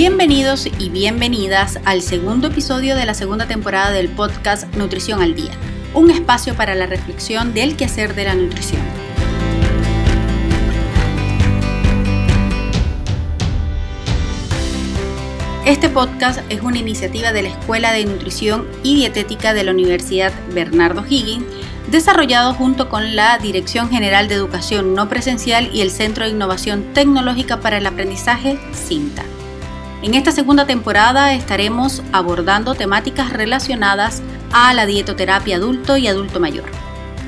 Bienvenidos y bienvenidas al segundo episodio de la segunda temporada del podcast Nutrición al Día, un espacio para la reflexión del quehacer de la nutrición. Este podcast es una iniciativa de la Escuela de Nutrición y Dietética de la Universidad Bernardo Higgins, desarrollado junto con la Dirección General de Educación No Presencial y el Centro de Innovación Tecnológica para el Aprendizaje, CINTA. En esta segunda temporada estaremos abordando temáticas relacionadas a la dietoterapia adulto y adulto mayor.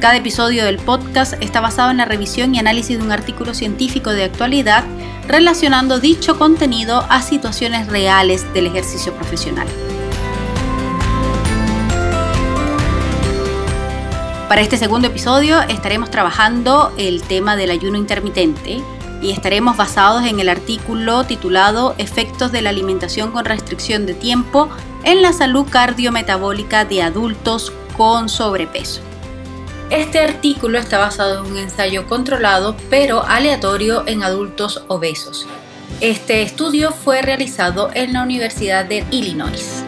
Cada episodio del podcast está basado en la revisión y análisis de un artículo científico de actualidad relacionando dicho contenido a situaciones reales del ejercicio profesional. Para este segundo episodio estaremos trabajando el tema del ayuno intermitente y estaremos basados en el artículo titulado Efectos de la alimentación con restricción de tiempo en la salud cardiometabólica de adultos con sobrepeso. Este artículo está basado en un ensayo controlado pero aleatorio en adultos obesos. Este estudio fue realizado en la Universidad de Illinois.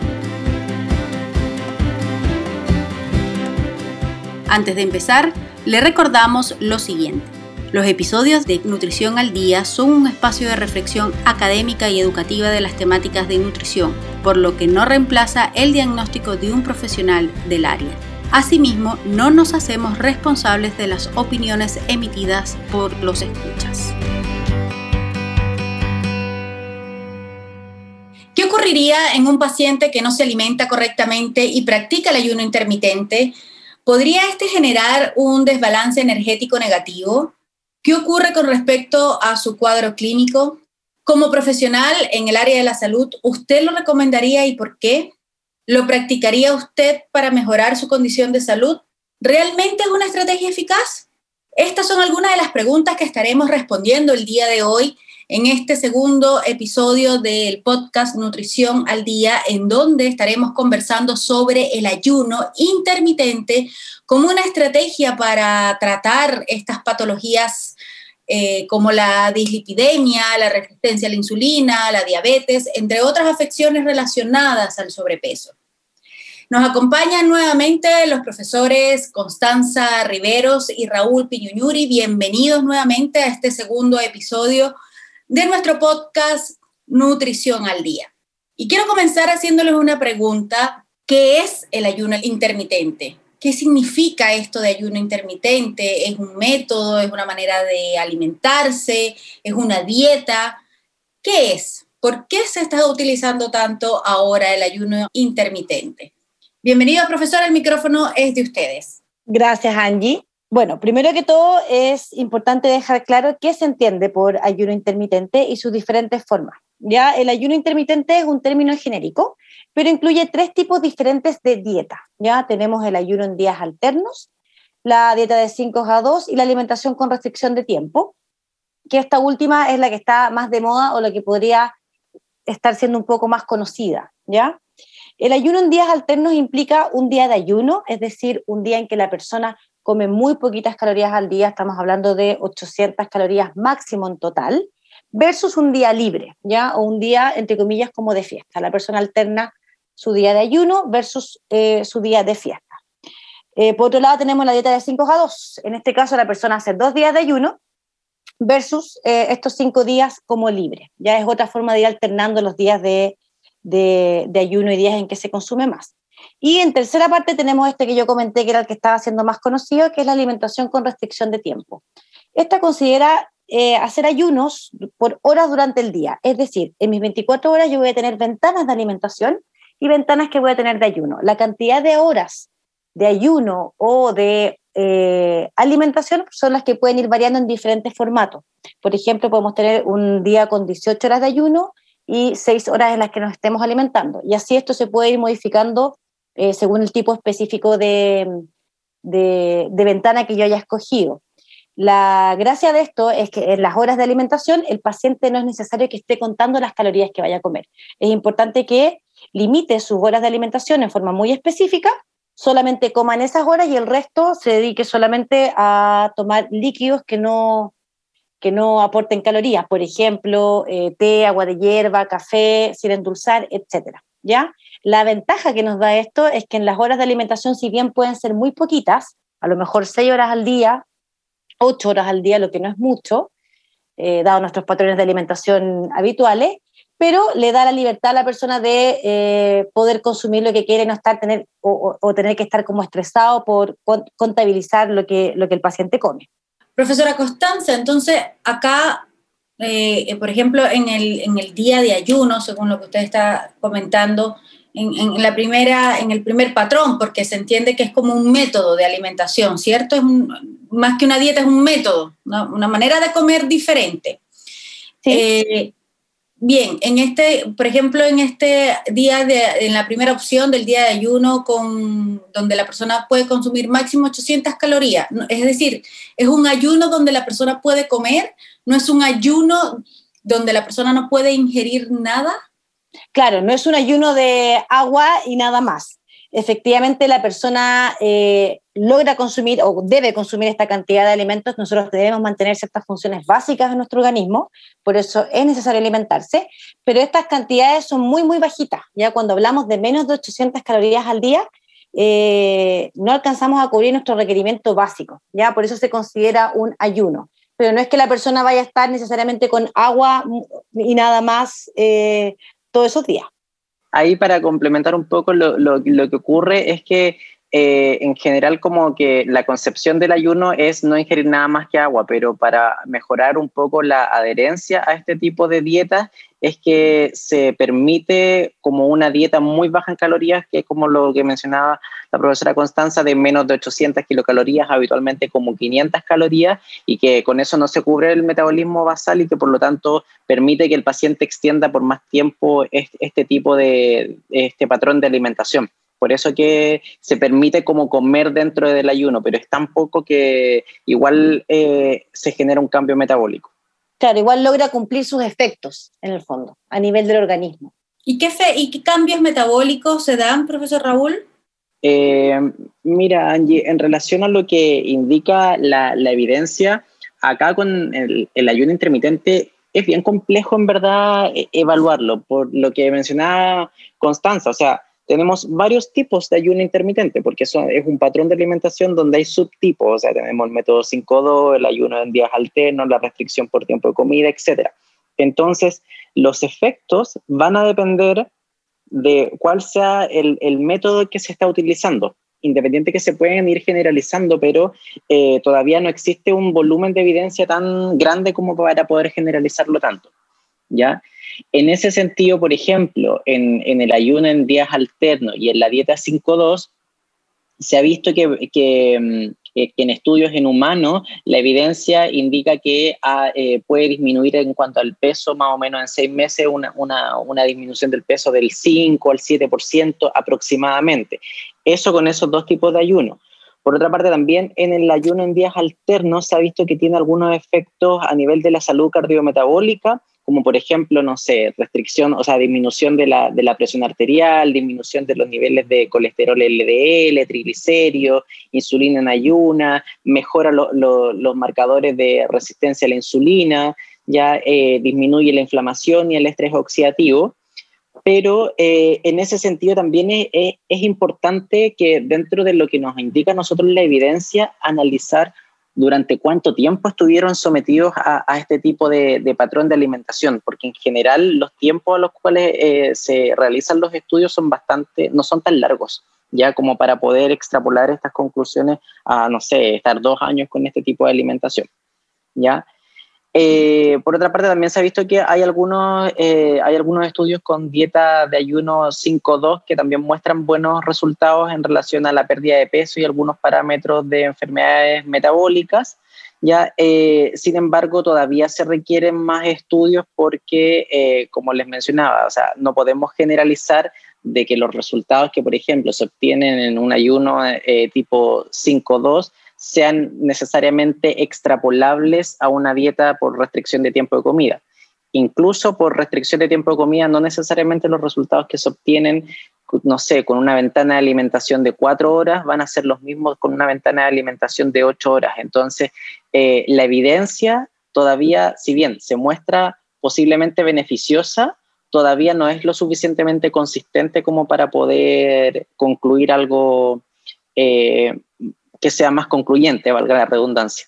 Antes de empezar, le recordamos lo siguiente. Los episodios de Nutrición al Día son un espacio de reflexión académica y educativa de las temáticas de nutrición, por lo que no reemplaza el diagnóstico de un profesional del área. Asimismo, no nos hacemos responsables de las opiniones emitidas por los escuchas. ¿Qué ocurriría en un paciente que no se alimenta correctamente y practica el ayuno intermitente? ¿Podría este generar un desbalance energético negativo? ¿Qué ocurre con respecto a su cuadro clínico? Como profesional en el área de la salud, ¿usted lo recomendaría y por qué? ¿Lo practicaría usted para mejorar su condición de salud? ¿Realmente es una estrategia eficaz? Estas son algunas de las preguntas que estaremos respondiendo el día de hoy en este segundo episodio del podcast Nutrición al Día, en donde estaremos conversando sobre el ayuno intermitente como una estrategia para tratar estas patologías eh, como la dislipidemia, la resistencia a la insulina, la diabetes, entre otras afecciones relacionadas al sobrepeso. Nos acompañan nuevamente los profesores Constanza Riveros y Raúl Piñuñuri. Bienvenidos nuevamente a este segundo episodio de nuestro podcast Nutrición al Día. Y quiero comenzar haciéndoles una pregunta. ¿Qué es el ayuno intermitente? ¿Qué significa esto de ayuno intermitente? ¿Es un método? ¿Es una manera de alimentarse? ¿Es una dieta? ¿Qué es? ¿Por qué se está utilizando tanto ahora el ayuno intermitente? Bienvenido, profesor, el micrófono es de ustedes. Gracias, Angie. Bueno, primero que todo es importante dejar claro qué se entiende por ayuno intermitente y sus diferentes formas. Ya el ayuno intermitente es un término genérico, pero incluye tres tipos diferentes de dieta. Ya tenemos el ayuno en días alternos, la dieta de 5 a 2 y la alimentación con restricción de tiempo, que esta última es la que está más de moda o la que podría estar siendo un poco más conocida, ¿ya? El ayuno en días alternos implica un día de ayuno, es decir, un día en que la persona come muy poquitas calorías al día, estamos hablando de 800 calorías máximo en total, versus un día libre, ¿ya? O un día, entre comillas, como de fiesta. La persona alterna su día de ayuno versus eh, su día de fiesta. Eh, por otro lado, tenemos la dieta de 5 a 2. En este caso, la persona hace dos días de ayuno versus eh, estos cinco días como libre. Ya es otra forma de ir alternando los días de, de, ayuno y días en que se consume más. Y en tercera parte tenemos este que yo comenté, que era el que estaba siendo más conocido, que es la alimentación con restricción de tiempo. Esta considera eh, hacer ayunos por horas durante el día. Es decir, en mis 24 horas yo voy a tener ventanas de alimentación y ventanas que voy a tener de ayuno. La cantidad de horas de ayuno o de eh, alimentación son las que pueden ir variando en diferentes formatos. Por ejemplo, podemos tener un día con 18 horas de ayuno y seis horas en las que nos estemos alimentando. Y así esto se puede ir modificando eh, según el tipo específico de, de, ventana que yo haya escogido. La gracia de esto es que en las horas de alimentación el paciente no es necesario que esté contando las calorías que vaya a comer. Es importante que limite sus horas de alimentación en forma muy específica, solamente coma en esas horas y el resto se dedique solamente a tomar líquidos que no, que no aporten calorías, por ejemplo, eh, té, agua de hierba, café, sin endulzar, etc. ¿ya? La ventaja que nos da esto es que en las horas de alimentación, si bien pueden ser muy poquitas, a lo mejor seis horas al día, ocho horas al día, lo que no es mucho, eh, dado nuestros patrones de alimentación habituales, pero le da la libertad a la persona de eh, poder consumir lo que quiere, no estar tener o, tener que estar como estresado por contabilizar lo que, lo que el paciente come. Profesora Constanza, entonces acá, eh, por ejemplo, en el, en el día de ayuno, según lo que usted está comentando, en, la primera, en el primer patrón, porque se entiende que es como un método de alimentación, ¿cierto? Es más que una dieta, es un método, una, manera de comer diferente. Eh, bien, en este, por ejemplo, en este día de, en la primera opción del día de ayuno, con, donde la persona puede consumir máximo 800 calorías, es decir, es un ayuno donde la persona puede comer, no es un ayuno donde la persona no puede ingerir nada. Claro, no es un ayuno de agua y nada más. Efectivamente, la persona eh, logra consumir o debe consumir esta cantidad de alimentos. Nosotros debemos mantener ciertas funciones básicas en nuestro organismo, por eso es necesario alimentarse, pero estas cantidades son muy, muy bajitas. Ya cuando hablamos de menos de 800 calorías al día, eh, no alcanzamos a cubrir nuestro requerimiento básico, ¿ya? Por eso se considera un ayuno. Pero no es que la persona vaya a estar necesariamente con agua y nada más eh, todos esos días. Ahí para complementar un poco lo, lo, que ocurre es que eh, en general como que la concepción del ayuno es no ingerir nada más que agua, pero para mejorar un poco la adherencia a este tipo de dietas es que se permite como una dieta muy baja en calorías, que es como lo que mencionaba la profesora Constanza, de menos de 800 kilocalorías, habitualmente como 500 calorías, y que con eso no se cubre el metabolismo basal y que por lo tanto permite que el paciente extienda por más tiempo este, tipo de, este patrón de alimentación. Por eso que se permite como comer dentro del ayuno, pero es tan poco que igual eh, se genera un cambio metabólico. Claro, igual logra cumplir sus efectos en el fondo, a nivel del organismo. ¿Y qué, fe y qué cambios metabólicos se dan, profesor Raúl? Eh, mira, Angie, en relación a lo que indica la, evidencia, acá con el, el, ayuno intermitente es bien complejo en verdad e, evaluarlo, por lo que mencionaba Constanza, o sea, tenemos varios tipos de ayuno intermitente, porque eso es un patrón de alimentación donde hay subtipos, o sea, tenemos el método 5-2, el ayuno en días alternos, la restricción por tiempo de comida, etc. Entonces, los efectos van a depender de cuál sea el, método que se está utilizando, independiente que se pueden ir generalizando, pero eh, todavía no existe un volumen de evidencia tan grande como para poder generalizarlo tanto. ¿Ya? En ese sentido, por ejemplo, en, el ayuno en días alternos y en la dieta 5-2, se ha visto que, mm, que, en estudios en humanos la evidencia indica que ah, eh, puede disminuir en cuanto al peso más o menos en seis meses una, una disminución del peso del 5 al 7% aproximadamente. Eso con esos dos tipos de ayuno. Por otra parte, también en el ayuno en días alternos se ha visto que tiene algunos efectos a nivel de la salud cardiometabólica como por ejemplo, no sé, restricción, o sea, disminución de la, de la presión arterial, disminución de los niveles de colesterol LDL, triglicéridos, insulina en ayuna, mejora los marcadores de resistencia a la insulina, ya eh, disminuye la inflamación y el estrés oxidativo. Pero eh, en ese sentido también es, es importante que dentro de lo que nos indica nosotros la evidencia, analizar durante cuánto tiempo estuvieron sometidos a, este tipo de, patrón de alimentación, porque en general los tiempos a los cuales eh, se realizan los estudios son bastante, no son tan largos, ya como para poder extrapolar estas conclusiones a, no sé, estar dos años con este tipo de alimentación, ¿ya? Eh, por otra parte, también se ha visto que hay algunos, eh, hay algunos estudios con dieta de ayuno 5-2 que también muestran buenos resultados en relación a la pérdida de peso y algunos parámetros de enfermedades metabólicas. Ya, eh, sin embargo, todavía se requieren más estudios porque, como les mencionaba, o sea, no podemos generalizar de que los resultados que, por ejemplo, se obtienen en un ayuno tipo 5-2 sean necesariamente extrapolables a una dieta por restricción de tiempo de comida. Incluso por restricción de tiempo de comida, no necesariamente los resultados que se obtienen, no sé, con una ventana de alimentación de cuatro horas van a ser los mismos con una ventana de alimentación de ocho horas. Entonces, eh, la evidencia todavía, si bien se muestra posiblemente beneficiosa, todavía no es lo suficientemente consistente como para poder concluir algo eh, que sea más concluyente, valga la redundancia.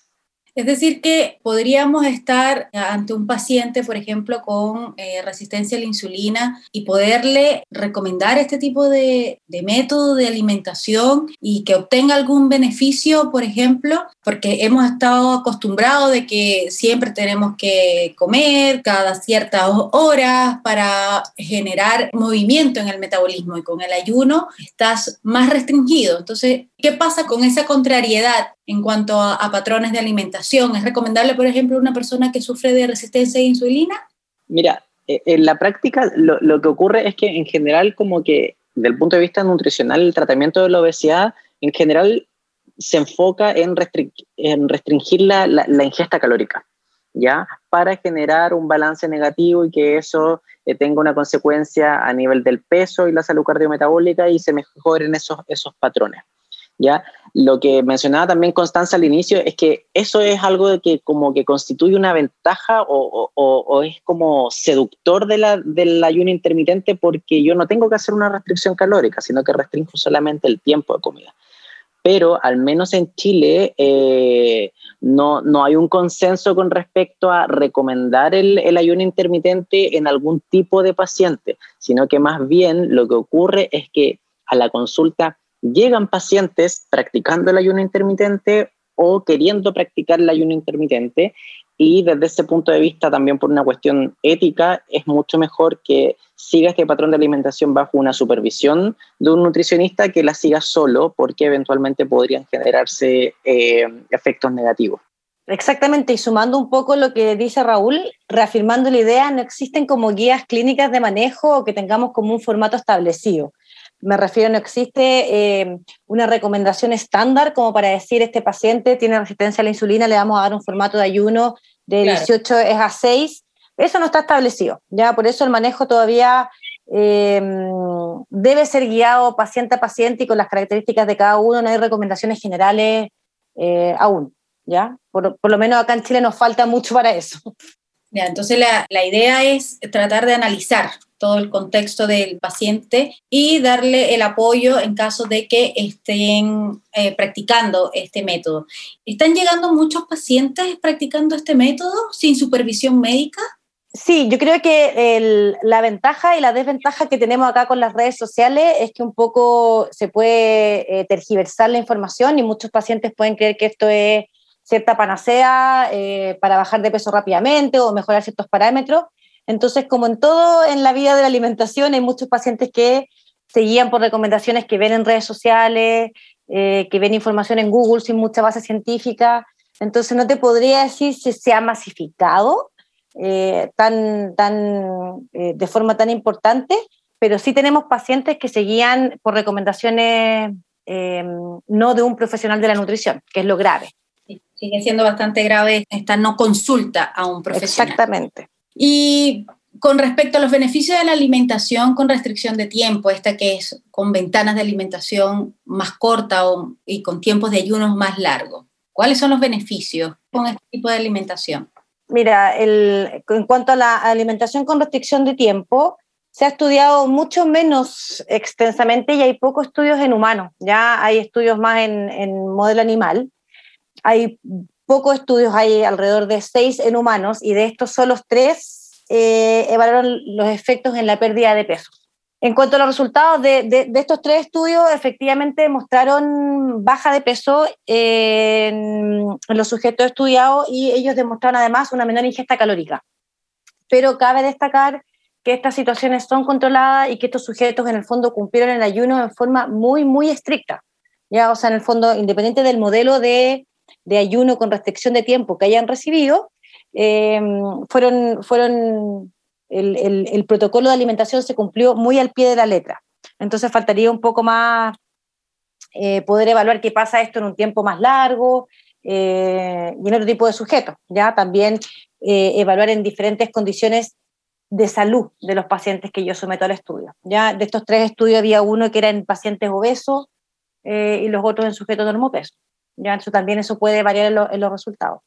Es decir, que podríamos estar ante un paciente, por ejemplo, con eh, resistencia a la insulina y poderle recomendar este tipo de, método de alimentación y que obtenga algún beneficio, por ejemplo, porque hemos estado acostumbrados de que siempre tenemos que comer cada ciertas horas para generar movimiento en el metabolismo y con el ayuno estás más restringido. Entonces, ¿qué pasa con esa contrariedad en cuanto a, patrones de alimentación? ¿Es recomendable, por ejemplo, una persona que sufre de resistencia a insulina? Mira, eh, en la práctica lo, que ocurre es que en general como que desde el punto de vista nutricional el tratamiento de la obesidad en general se enfoca en, restringir la, ingesta calórica, ¿ya? Para generar un balance negativo y que eso eh, tenga una consecuencia a nivel del peso y la salud cardiometabólica y se mejoren esos, esos patrones. ¿Ya? Lo que mencionaba también Constanza al inicio es que eso es algo de que como que constituye una ventaja o, es como seductor de la, del ayuno intermitente porque yo no tengo que hacer una restricción calórica, sino que restringo solamente el tiempo de comida. Pero al menos en Chile eh, no, no, hay un consenso con respecto a recomendar el, el ayuno intermitente en algún tipo de paciente, sino que más bien lo que ocurre es que a la consulta llegan pacientes practicando el ayuno intermitente o queriendo practicar el ayuno intermitente y desde ese punto de vista también por una cuestión ética es mucho mejor que siga este patrón de alimentación bajo una supervisión de un nutricionista que la siga solo porque eventualmente podrían generarse eh, efectos negativos. Exactamente, y sumando un poco lo que dice Raúl, reafirmando la idea, no existen como guías clínicas de manejo o que tengamos como un formato establecido. Me refiero, no existe eh, una recomendación estándar como para decir este paciente tiene resistencia a la insulina, le vamos a dar un formato de ayuno de 18 es a 6. Eso no está establecido, ya por eso el manejo todavía eh, debe ser guiado paciente a paciente y con las características de cada uno, no hay recomendaciones generales eh, aún, ¿ya? Por, por, lo menos acá en Chile nos falta mucho para eso. Ya, entonces la, la idea es tratar de analizar todo el contexto del paciente y darle el apoyo en caso de que estén eh, practicando este método. ¿Están llegando muchos pacientes practicando este método sin supervisión médica? Sí, yo creo que la ventaja y la desventaja que tenemos acá con las redes sociales es que un poco se puede eh, tergiversar la información y muchos pacientes pueden creer que esto es cierta panacea eh, para bajar de peso rápidamente o mejorar ciertos parámetros entonces, como en todo en la vida de la alimentación, hay muchos pacientes que se guían por recomendaciones que ven en redes sociales, eh, que ven información en Google sin mucha base científica. Entonces, no te podría decir si se ha masificado eh, tan, tan, eh, de forma tan importante, pero sí tenemos pacientes que se guían por recomendaciones no de un profesional de la nutrición, que es lo grave. sigue siendo bastante grave esta no consulta a un profesional. Exactamente. Y con respecto a los beneficios de la alimentación con restricción de tiempo, esta que es con ventanas de alimentación más cortas y con tiempos de ayunos más largos, ¿cuáles son los beneficios con este tipo de alimentación? Mira, en cuanto a la alimentación con restricción de tiempo, se ha estudiado mucho menos extensamente y hay pocos estudios en humanos. Ya hay estudios más en, en modelo animal. Hay pocos estudios, hay alrededor de seis en humanos y de estos solo tres eh, evaluaron los efectos en la pérdida de peso. En cuanto a los resultados de, estos tres estudios, efectivamente mostraron baja de peso en, los sujetos estudiados y ellos demostraron además una menor ingesta calórica. Pero cabe destacar que estas situaciones son controladas y que estos sujetos en el fondo cumplieron el ayuno en forma muy, muy estricta. Ya, o sea, en el fondo, independiente del modelo de de ayuno con restricción de tiempo que hayan recibido, eh, fueron, fueron el, protocolo de alimentación se cumplió muy al pie de la letra. Entonces faltaría un poco más eh, poder evaluar qué pasa esto en un tiempo más largo eh, y en otro tipo de sujetos. Ya también evaluar en diferentes condiciones de salud de los pacientes que yo someto al estudio. Ya de estos tres estudios había uno que era en pacientes obesos y los otros en sujetos normopesos. ¿Ya? Eso también eso puede variar en, los resultados.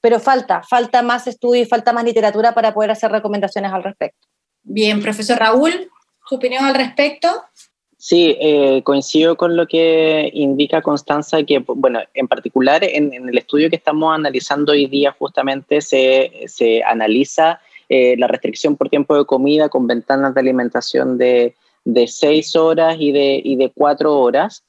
pero falta, falta más estudio y falta más literatura para poder hacer recomendaciones al respecto. Bien, profesor Raúl, ¿su opinión al respecto? Sí, eh, coincido con lo que indica Constanza, que, bueno, en particular en, el estudio que estamos analizando hoy día justamente se, se analiza eh, la restricción por tiempo de comida con ventanas de alimentación de, de seis horas y de, y de cuatro horas,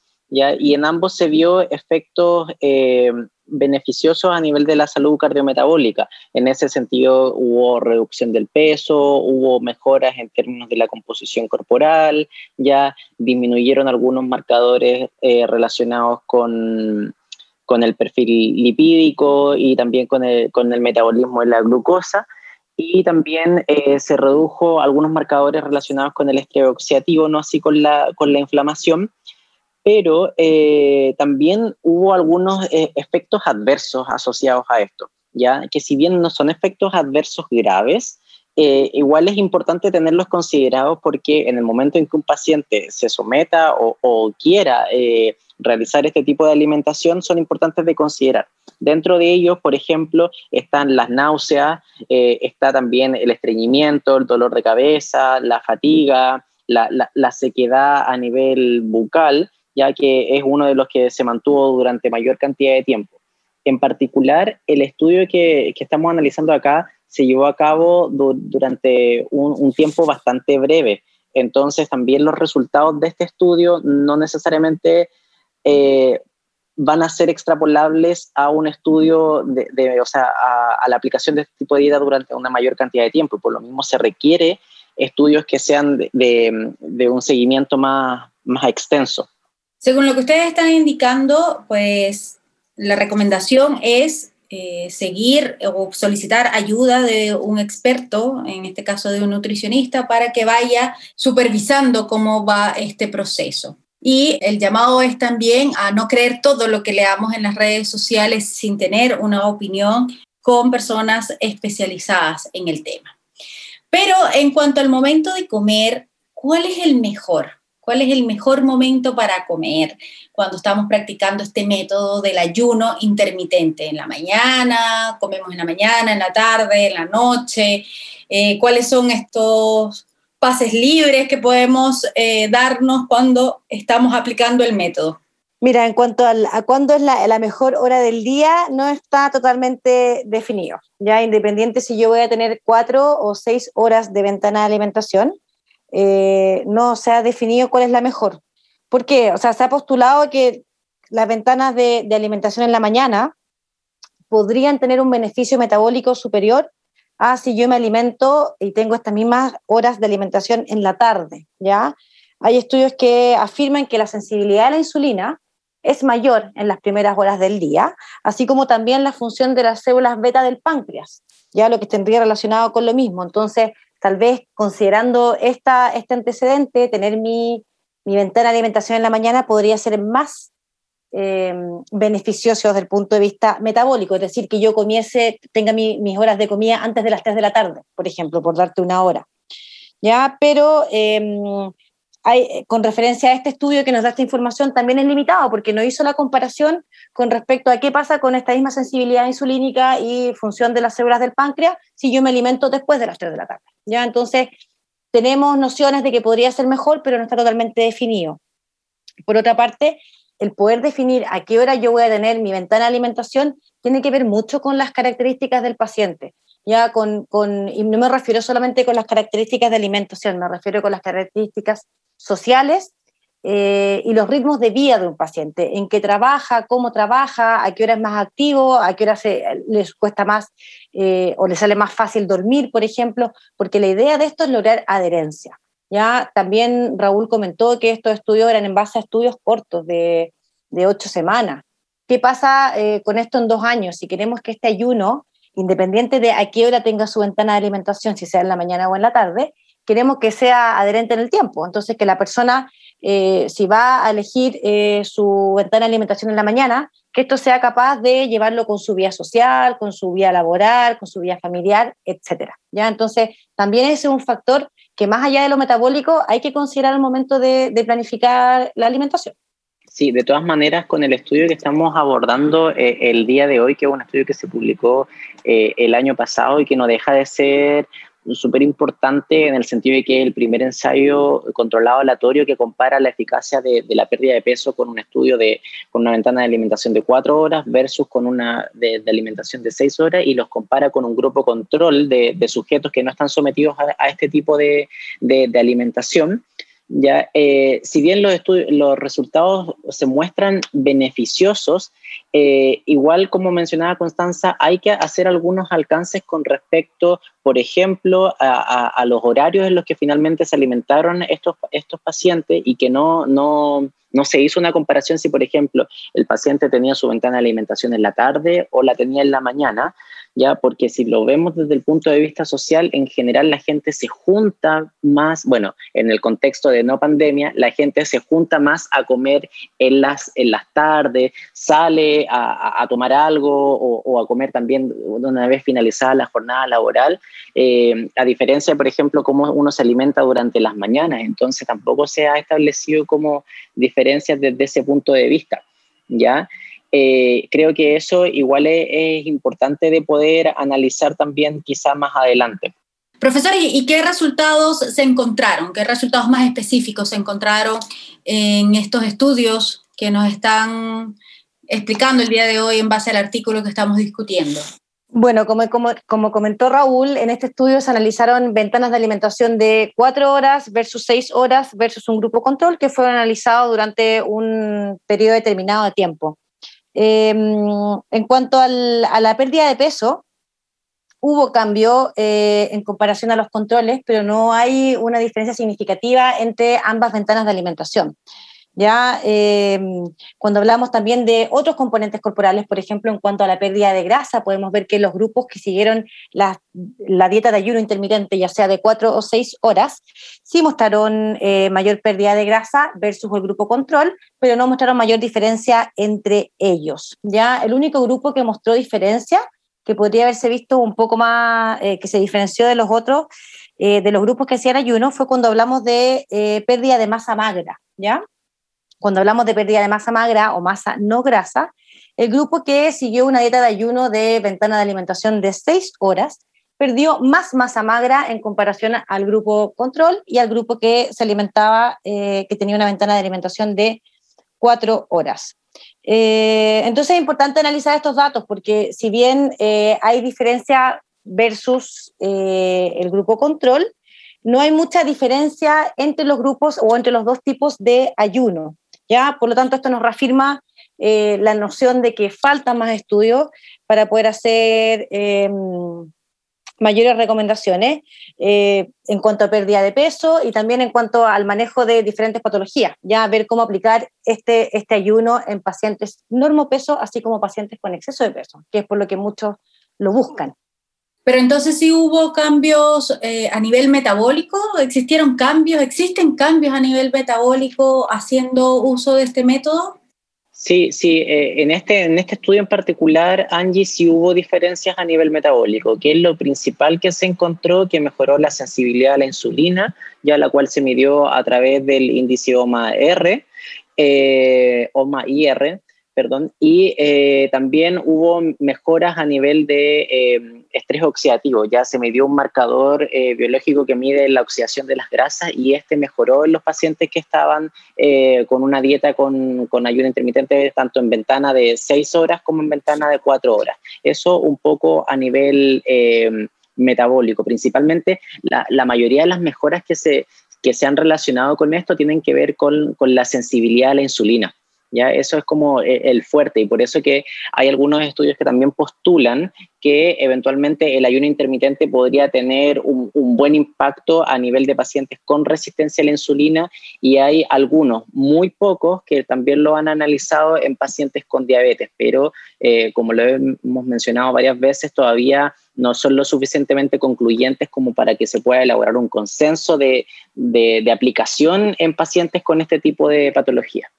y en ambos se vio efectos eh, beneficiosos a nivel de la salud cardiometabólica. En ese sentido hubo reducción del peso, hubo mejoras en términos de la composición corporal, ya disminuyeron algunos marcadores eh, relacionados con, con, el perfil lipídico y también con el, con el metabolismo de la glucosa. Y también eh, se redujo algunos marcadores relacionados con el estrés oxidativo, no así con la, con la inflamación pero eh, también hubo algunos eh, efectos adversos asociados a esto, ya que si bien no son efectos adversos graves, eh, igual es importante tenerlos considerados porque en el momento en que un paciente se someta o, quiera realizar este tipo de alimentación son importantes de considerar. Dentro de ellos, por ejemplo, están las náuseas, está también el estreñimiento, el dolor de cabeza, la fatiga, la sequedad a nivel bucal, ya que es uno de los que se mantuvo durante mayor cantidad de tiempo. En particular, el estudio que, que estamos analizando acá se llevó a cabo durante un, tiempo bastante breve. Entonces, también los resultados de este estudio no necesariamente eh, van a ser extrapolables a un estudio, de, o sea, a, la aplicación de este tipo de dieta durante una mayor cantidad de tiempo. Por lo mismo, se requiere estudios que sean de, un seguimiento más, más extenso. Según lo que ustedes están indicando, pues la recomendación es eh, seguir o solicitar ayuda de un experto, en este caso de un nutricionista, para que vaya supervisando cómo va este proceso. Y el llamado es también a no creer todo lo que leamos en las redes sociales sin tener una opinión con personas especializadas en el tema. Pero en cuanto al momento de comer, ¿cuál es el mejor? ¿Cuál es el mejor momento para comer cuando estamos practicando este método del ayuno intermitente? ¿En la mañana? ¿Comemos en la mañana, en la tarde, en la noche? Eh, ¿Cuáles son estos pases libres que podemos eh, darnos cuando estamos aplicando el método? Mira, en cuanto a, cuándo es la, la, mejor hora del día, no está totalmente definido. Ya independiente si yo voy a tener cuatro o seis horas de ventana de alimentación, eh, no se ha definido cuál es la mejor. ¿Por qué? O sea, se ha postulado que las ventanas de, alimentación en la mañana podrían tener un beneficio metabólico superior a si yo me alimento y tengo estas mismas horas de alimentación en la tarde, ¿ya? Hay estudios que afirman que la sensibilidad a la insulina es mayor en las primeras horas del día, así como también la función de las células beta del páncreas, ya lo que tendría relacionado con lo mismo. Entonces, tal vez considerando esta, este antecedente, tener mi, mi, ventana de alimentación en la mañana podría ser más eh, beneficioso desde el punto de vista metabólico, es decir, que yo comiese, tenga mis horas de comida antes de las 3 de la tarde, por ejemplo, por darte una hora. ¿Ya? Pero em, hay, con referencia a este estudio que nos da esta información, también es limitado porque no hizo la comparación con respecto a qué pasa con esta misma sensibilidad insulínica y función de las células del páncreas si yo me alimento después de las 3 de la tarde. ¿ya? Entonces, tenemos nociones de que podría ser mejor, pero no está totalmente definido. Por otra parte, el poder definir a qué hora yo voy a tener mi ventana de alimentación tiene que ver mucho con las características del paciente. Ya con, con, y no me refiero solamente con las características de alimentación, me refiero con las características sociales eh, y los ritmos de vida de un paciente, en qué trabaja, cómo trabaja, a qué hora es más activo, a qué hora les cuesta más eh, o les sale más fácil dormir, por ejemplo, porque la idea de esto es lograr adherencia. Ya también Raúl comentó que estos estudios eran en base a estudios cortos de, de ocho semanas. ¿Qué pasa eh, con esto en dos años? Si queremos que este ayuno, independiente de a qué hora tenga su ventana de alimentación, si sea en la mañana o en la tarde, queremos que sea adherente en el tiempo. Entonces, que la persona eh, si va a elegir eh, su ventana de alimentación en la mañana, que esto sea capaz de llevarlo con su vida social, con su vida laboral, con su vida familiar, etc. ¿ya? Entonces, también ese es un factor que más allá de lo metabólico hay que considerar al momento de, planificar la alimentación. Sí, de todas maneras, con el estudio que estamos abordando eh, el día de hoy, que es un estudio que se publicó el año pasado y que no deja de ser súper importante en el sentido de que es el primer ensayo controlado aleatorio que compara la eficacia de, la pérdida de peso con un estudio de con una ventana de alimentación de cuatro horas versus con una de, alimentación de seis horas y los compara con un grupo control de, sujetos que no están sometidos a, este tipo de, alimentación ya, eh, si bien los, los resultados se muestran beneficiosos, eh, igual como mencionaba Constanza, hay que hacer algunos alcances con respecto, por ejemplo, a, los horarios en los que finalmente se alimentaron estos, estos pacientes y que no, no, no se hizo una comparación si, por ejemplo, el paciente tenía su ventana de alimentación en la tarde o la tenía en la mañana, ¿ya? Porque si lo vemos desde el punto de vista social, en general la gente se junta más, bueno, en el contexto de no pandemia, la gente se junta más a comer en las, en las tardes, sale a, tomar algo o, a comer también una vez finalizada la jornada laboral, eh, a diferencia, por ejemplo, cómo uno se alimenta durante las mañanas, entonces tampoco se ha establecido como diferencias desde ese punto de vista, ¿ya? Eh, creo que eso igual es, importante de poder analizar también quizá más adelante. Profesor, ¿y qué resultados se encontraron? ¿Qué resultados más específicos se encontraron en estos estudios que nos están explicando el día de hoy en base al artículo que estamos discutiendo? Bueno, como, como, como, comentó Raúl, en este estudio se analizaron ventanas de alimentación de cuatro horas versus seis horas versus un grupo control que fue analizado durante un periodo determinado de tiempo. Em, en cuanto a la pérdida de peso, hubo cambio eh, en comparación a los controles, pero no hay una diferencia significativa entre ambas ventanas de alimentación. Ya eh, cuando hablamos también de otros componentes corporales, por ejemplo, en cuanto a la pérdida de grasa, podemos ver que los grupos que siguieron la, dieta de ayuno intermitente, ya sea de cuatro o seis horas, sí mostraron eh, mayor pérdida de grasa versus el grupo control, pero no mostraron mayor diferencia entre ellos. Ya el único grupo que mostró diferencia, que podría haberse visto un poco más, eh, que se diferenció de los otros, de los grupos que hacían ayuno, fue cuando hablamos de pérdida de masa magra, ¿ya? Cuando hablamos de pérdida de masa magra o masa no grasa, el grupo que siguió una dieta de ayuno de ventana de alimentación de 6 horas perdió más masa magra en comparación al grupo control y al grupo que se alimentaba, eh, que tenía una ventana de alimentación de 4 horas. Eh, entonces es importante analizar estos datos porque si bien eh, hay diferencia versus el grupo control, no hay mucha diferencia entre los grupos o entre los dos tipos de ayuno. ¿Ya? Por lo tanto, esto nos reafirma eh, la noción de que falta más estudios para poder hacer em, mayores recomendaciones eh, en cuanto a pérdida de peso y también en cuanto al manejo de diferentes patologías, ya ver cómo aplicar este, este ayuno en pacientes normopeso, así como pacientes con exceso de peso, que es por lo que muchos lo buscan. Pero entonces sí hubo cambios eh, a nivel metabólico, existieron cambios, existen cambios a nivel metabólico haciendo uso de este método. Sí, sí, eh, en, este, en este estudio en particular, Angie, sí hubo diferencias a nivel metabólico, que es lo principal que se encontró, que mejoró la sensibilidad a la insulina, ya la cual se midió a través del índice OMA-R, eh, OMA-IR, perdón, y eh, también hubo mejoras a nivel de eh, estrés oxidativo, ya se midió un marcador eh, biológico que mide la oxidación de las grasas y este mejoró en los pacientes que estaban con una dieta con, con, ayuno intermitente tanto en ventana de 6 horas como en ventana de 4 horas. Eso un poco a nivel metabólico, principalmente la, la mayoría de las mejoras que se, que se han relacionado con esto tienen que ver con, con la sensibilidad a la insulina. ¿Ya? Eso es como eh, el fuerte y por eso que hay algunos estudios que también postulan que eventualmente el ayuno intermitente podría tener un, buen impacto a nivel de pacientes con resistencia a la insulina y hay algunos, muy pocos, que también lo han analizado en pacientes con diabetes, pero eh, como lo hemos mencionado varias veces, todavía no son lo suficientemente concluyentes como para que se pueda elaborar un consenso de, de aplicación en pacientes con este tipo de patología.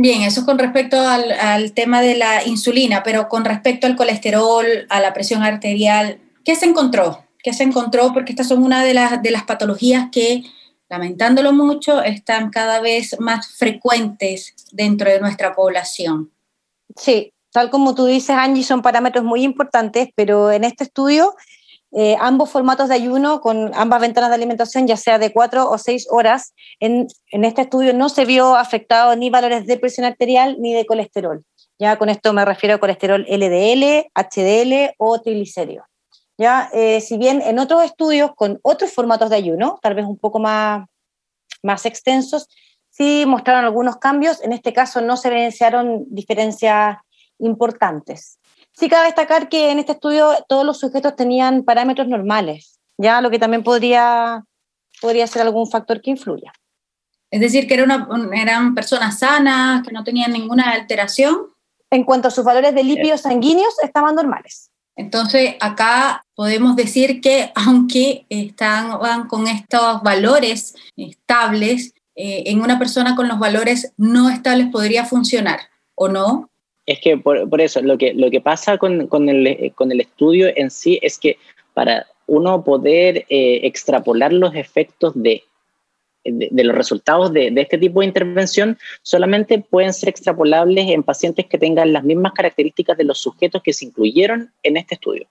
Bien, eso con respecto al, tema de la insulina, pero con respecto al colesterol, a la presión arterial, ¿qué se encontró? ¿Qué se encontró? Porque estas son una de las, de las patologías que lamentándolo mucho, están cada vez más frecuentes dentro de nuestra población. Sí, tal como tú dices, Angie, son parámetros muy importantes, pero en este estudio eh, ambos formatos de ayuno con ambas ventanas de alimentación, ya sea de cuatro o seis horas, en, en, este estudio no se vio afectado ni valores de presión arterial ni de colesterol. Ya con esto me refiero a colesterol LDL, HDL o triglicéridos. Ya, eh, si bien en otros estudios con otros formatos de ayuno, tal vez un poco más, más extensos, sí mostraron algunos cambios. En este caso no se evidenciaron diferencias importantes. Sí cabe destacar que en este estudio todos los sujetos tenían parámetros normales, ya lo que también podría, podría ser algún factor que influya. Es decir, que eran personas sanas, que no tenían ninguna alteración. En cuanto a sus valores de lípidos sanguíneos, estaban normales. Entonces, acá podemos decir que aunque están con estos valores estables, eh, en una persona con los valores no estables podría funcionar, ¿o no? Es que por, eso, lo que, lo que pasa con, con, el, con, el, estudio en sí es que para uno poder eh, extrapolar los efectos de de, los resultados de, este tipo de intervención solamente pueden ser extrapolables en pacientes que tengan las mismas características de los sujetos que se incluyeron en este estudio.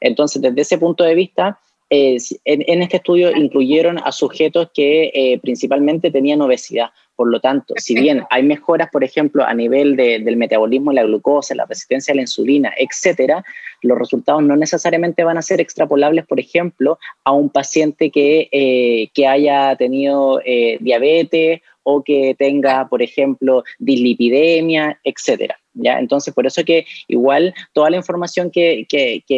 Entonces, desde ese punto de vista, en, este estudio incluyeron a sujetos que eh, principalmente tenían obesidad. Por lo tanto, si bien hay mejoras, por ejemplo, a nivel del metabolismo de la glucosa, la resistencia a la insulina, etcétera, los resultados no necesariamente van a ser extrapolables, por ejemplo, a un paciente que, eh, que haya tenido eh, diabetes o que tenga, por ejemplo, dislipidemia, etcétera. ¿ya? Entonces, por eso que igual toda la información que,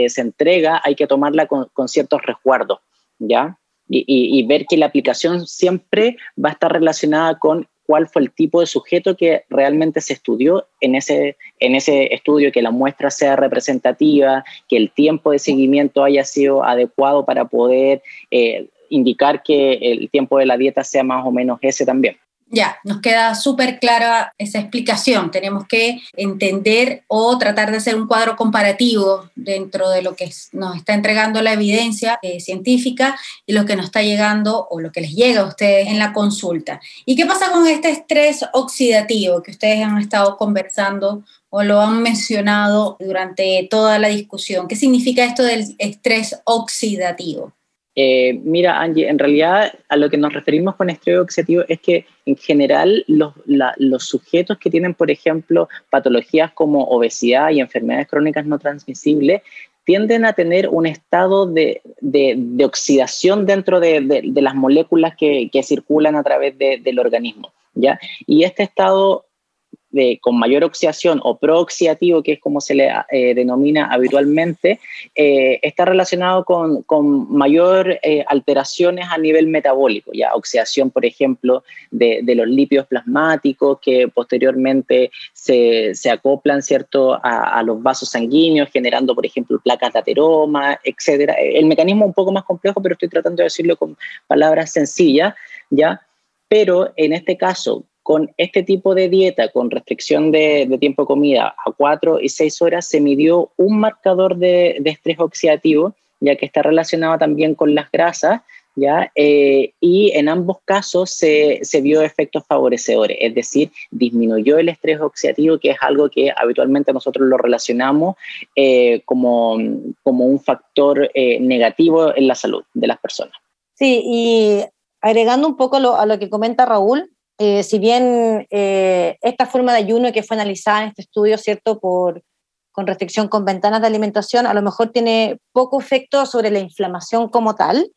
se entrega hay que tomarla con, ciertos resguardos, ¿ya? Y, ver que la aplicación siempre va a estar relacionada con cuál fue el tipo de sujeto que realmente se estudió en ese, en ese estudio, que la muestra sea representativa, que el tiempo de seguimiento haya sido adecuado para poder eh, indicar que el tiempo de la dieta sea más o menos ese también. Ya, nos queda súper clara esa explicación. Tenemos que entender o tratar de hacer un cuadro comparativo dentro de lo que nos está entregando la evidencia eh, científica y lo que nos está llegando o lo que les llega a ustedes en la consulta. ¿Y qué pasa con este estrés oxidativo que ustedes han estado conversando o lo han mencionado durante toda la discusión? ¿Qué significa esto del estrés oxidativo? Eh, mira, Angie, en realidad a lo que nos referimos con estrés oxidativo es que en general los, sujetos que tienen, por ejemplo, patologías como obesidad y enfermedades crónicas no transmisibles tienden a tener un estado de, oxidación dentro de, las moléculas que, circulan a través del organismo. ¿ya? Y este estado con mayor oxidación o prooxidativo, que es como se le eh, denomina habitualmente, eh, está relacionado con, mayor eh, alteraciones a nivel metabólico, ya oxidación, por ejemplo, de, los lípidos plasmáticos que posteriormente se, acoplan, ¿cierto?, a, los vasos sanguíneos, generando, por ejemplo, placas de ateroma, etcétera. El mecanismo es un poco más complejo, pero estoy tratando de decirlo con palabras sencillas, ¿ya? Pero en este caso, con este tipo de dieta, con restricción de, tiempo de comida a 4 y 6 horas, se midió un marcador de, estrés oxidativo, ya que está relacionado también con las grasas, ¿ya? Eh, y en ambos casos se, vio efectos favorecedores, es decir, disminuyó el estrés oxidativo, que es algo que habitualmente nosotros lo relacionamos eh, como, como, un factor eh, negativo en la salud de las personas. Sí, y agregando un poco a lo que comenta Raúl, eh, si bien eh, esta forma de ayuno que fue analizada en este estudio, ¿cierto? Por, con restricción con ventanas de alimentación, a lo mejor tiene poco efecto sobre la inflamación como tal.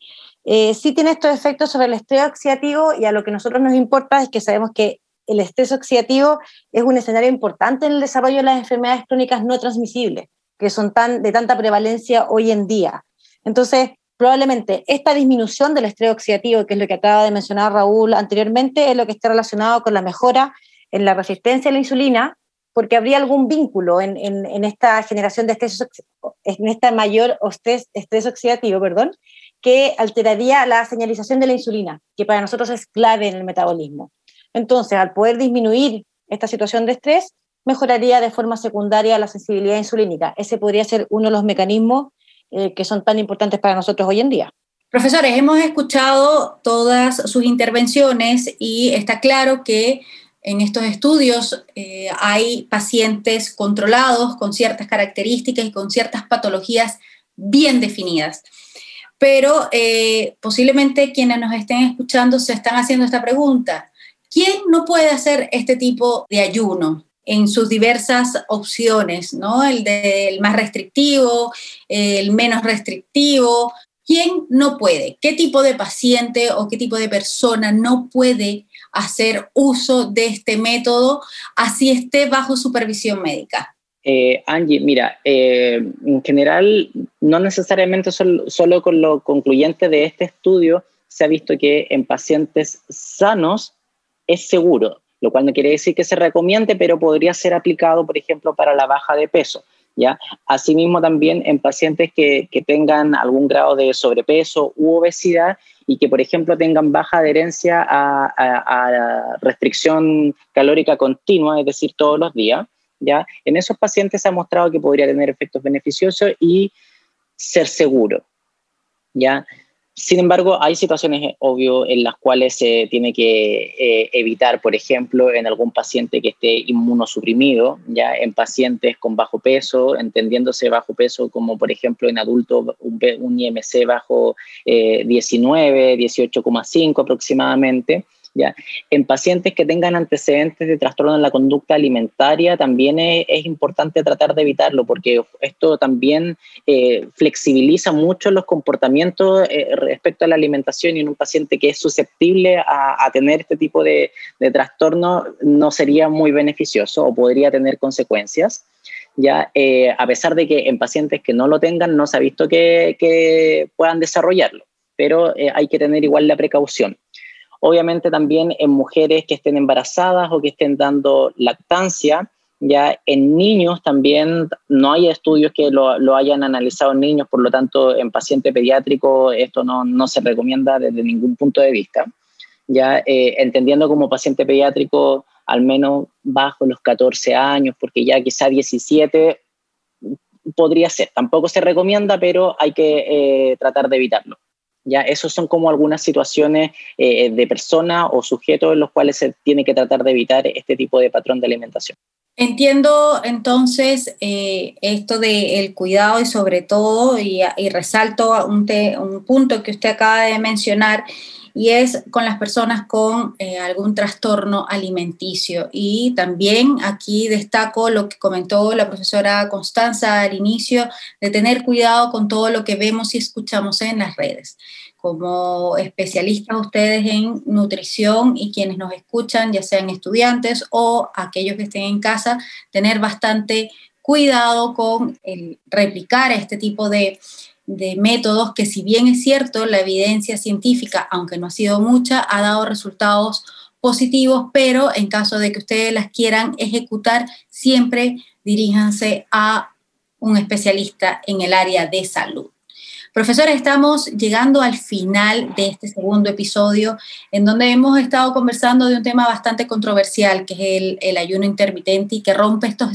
Eh, sí tiene estos efectos sobre el estrés oxidativo y a lo que nosotros nos importa es que sabemos que el estrés oxidativo es un escenario importante en el desarrollo de las enfermedades crónicas no transmisibles, que son tan, de tanta prevalencia hoy en día. Entonces, probablemente esta disminución del estrés oxidativo, que es lo que acaba de mencionar Raúl anteriormente, es lo que está relacionado con la mejora en la resistencia a la insulina, porque habría algún vínculo en, esta generación de estrés, en esta mayor estrés, estrés oxidativo, perdón, que alteraría la señalización de la insulina, que para nosotros es clave en el metabolismo. Entonces, al poder disminuir esta situación de estrés, mejoraría de forma secundaria la sensibilidad insulínica. Ese podría ser uno de los mecanismos eh, que son tan importantes para nosotros hoy en día. Profesores, hemos escuchado todas sus intervenciones y está claro que en estos estudios eh, hay pacientes controlados con ciertas características y con ciertas patologías bien definidas. Pero eh, posiblemente quienes nos estén escuchando se están haciendo esta pregunta. ¿Quién no puede hacer este tipo de ayuno? En sus diversas opciones, ¿no? El del más restrictivo, el menos restrictivo. ¿Quién no puede? ¿Qué tipo de paciente o qué tipo de persona no puede hacer uso de este método así esté bajo supervisión médica? Eh, Angie, mira, eh, en general, no necesariamente solo con lo concluyente de este estudio, se ha visto que en pacientes sanos es seguro, lo cual no quiere decir que se recomiende, pero podría ser aplicado, por ejemplo, para la baja de peso. ¿ya? Asimismo, también en pacientes que, tengan algún grado de sobrepeso u obesidad y que, por ejemplo, tengan baja adherencia a, a restricción calórica continua, es decir, todos los días, ¿ya? En esos pacientes se ha mostrado que podría tener efectos beneficiosos y ser seguro, ¿ya? Sin embargo, hay situaciones, eh, obvio, en las cuales se tiene que eh, evitar, por ejemplo, en algún paciente que esté inmunosuprimido, ya en pacientes con bajo peso, entendiéndose bajo peso como, por ejemplo, en adultos un, IMC bajo 19, eh, 18,5 aproximadamente, en pacientes que tengan antecedentes de trastorno en la conducta alimentaria también es, importante tratar de evitarlo porque esto también eh, flexibiliza mucho los comportamientos eh, respecto a la alimentación y en un paciente que es susceptible a, tener este tipo de, trastorno no sería muy beneficioso o podría tener consecuencias. Ya, eh, a pesar de que en pacientes que no lo tengan no se ha visto que, que puedan desarrollarlo, pero hay que tener igual la precaución. Obviamente también en mujeres que estén embarazadas o que estén dando lactancia, ya en niños también no hay estudios que lo, hayan analizado en niños, por lo tanto en paciente pediátrico esto no, se recomienda desde ningún punto de vista. Ya eh, entendiendo como paciente pediátrico al menos bajo los 14 años, porque ya quizá 17 podría ser. Tampoco se recomienda, pero hay que eh, tratar de evitarlo. ¿Ya? Esos son como algunas situaciones eh, de personas o sujetos en los cuales se tiene que tratar de evitar este tipo de patrón de alimentación. Entiendo entonces eh, esto del cuidado y sobre todo, y, resalto un punto que usted acaba de mencionar, y es con las personas con eh, algún trastorno alimenticio. Y también aquí destaco lo que comentó la profesora Constanza al inicio, de tener cuidado con todo lo que vemos y escuchamos en las redes. Como especialistas ustedes en nutrición y quienes nos escuchan, ya sean estudiantes o aquellos que estén en casa, tener bastante cuidado con el replicar este tipo de de métodos que si bien es cierto, la evidencia científica, aunque no ha sido mucha, ha dado resultados positivos, pero en caso de que ustedes las quieran ejecutar, siempre diríjanse a un especialista en el área de salud. Profesores, estamos llegando al final de este segundo episodio en donde hemos estado conversando de un tema bastante controversial, que es el, el ayuno intermitente y que rompe estos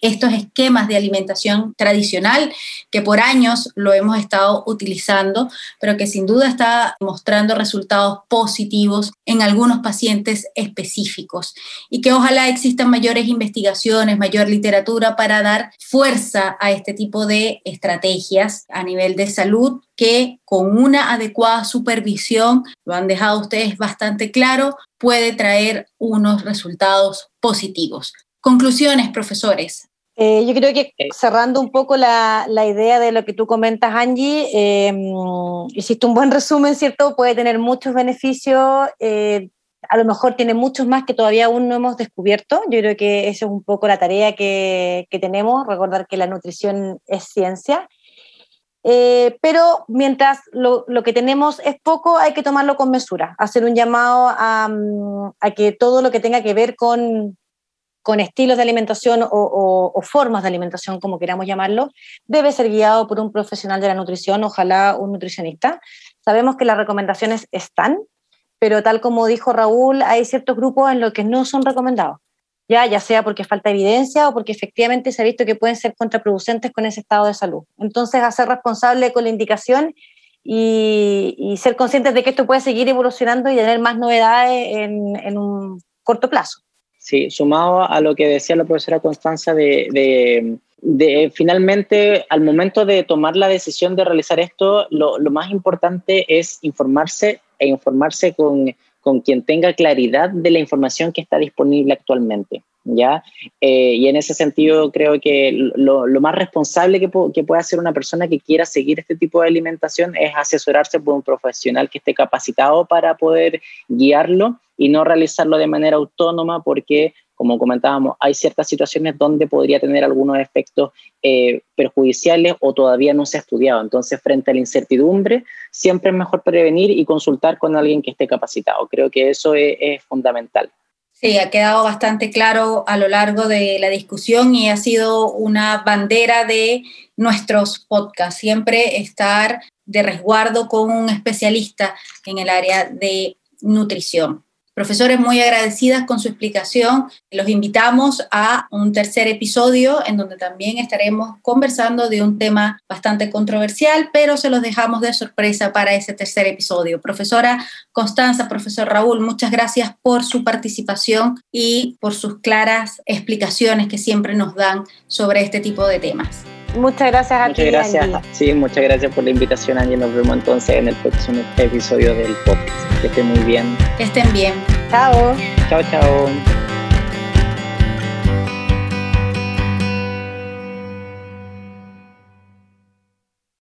estos esquemas de alimentación tradicional que por años lo hemos estado utilizando, pero que sin duda está mostrando resultados positivos en algunos pacientes específicos y que ojalá existan mayores investigaciones, mayor literatura para dar fuerza a este tipo de estrategias a nivel de salud que con una adecuada supervisión, lo han dejado ustedes bastante claro, puede traer unos resultados positivos. Conclusiones, profesores. Eh, yo creo que eh. cerrando un poco la, la, idea de lo que tú comentas, Angie, eh, hiciste un buen resumen, ¿cierto? Puede tener muchos beneficios, eh, a lo mejor tiene muchos más que todavía aún no hemos descubierto. Yo creo que esa es un poco la tarea que, que tenemos, recordar que la nutrición es ciencia. pero mientras lo, lo, que tenemos es poco, hay que tomarlo con mesura, hacer un llamado a, a que todo lo que tenga que ver con con estilos de alimentación o, formas de alimentación, como queramos llamarlo, debe ser guiado por un profesional de la nutrición, ojalá un nutricionista. Sabemos que las recomendaciones están, pero tal como dijo Raúl, hay ciertos grupos en los que no son recomendados, ya, ya sea porque falta evidencia o porque efectivamente se ha visto que pueden ser contraproducentes con ese estado de salud. Entonces, hacer responsable con la indicación y, ser conscientes de que esto puede seguir evolucionando y tener más novedades en, un corto plazo. Sí, sumado a lo que decía la profesora Constanza de, de, finalmente al momento de tomar la decisión de realizar esto, lo, lo más importante es informarse e informarse con, con quien tenga claridad de la información que está disponible actualmente. ¿Ya? Eh, y en ese sentido creo que lo, más responsable que, puede hacer una persona que quiera seguir este tipo de alimentación es asesorarse por un profesional que esté capacitado para poder guiarlo y no realizarlo de manera autónoma porque como comentábamos, hay ciertas situaciones donde podría tener algunos efectos eh, perjudiciales o todavía no se ha estudiado. Entonces, frente a la incertidumbre, siempre es mejor prevenir y consultar con alguien que esté capacitado. Creo que eso es fundamental. Sí, ha quedado bastante claro a lo largo de la discusión y ha sido una bandera de nuestros podcasts, siempre estar de resguardo con un especialista en el área de nutrición. Profesores, muy agradecidas con su explicación. Los invitamos a un tercer episodio en donde también estaremos conversando de un tema bastante controversial, pero se los dejamos de sorpresa para ese tercer episodio. Profesora Constanza, profesor Raúl, muchas gracias por su participación y por sus claras explicaciones que siempre nos dan sobre este tipo de temas. Muchas gracias a muchas Gracias. Sí, muchas gracias por la invitación, Angie. Nos vemos entonces en el próximo episodio del podcast. Que estén muy bien. Que estén bien. Chao. Chao, chao.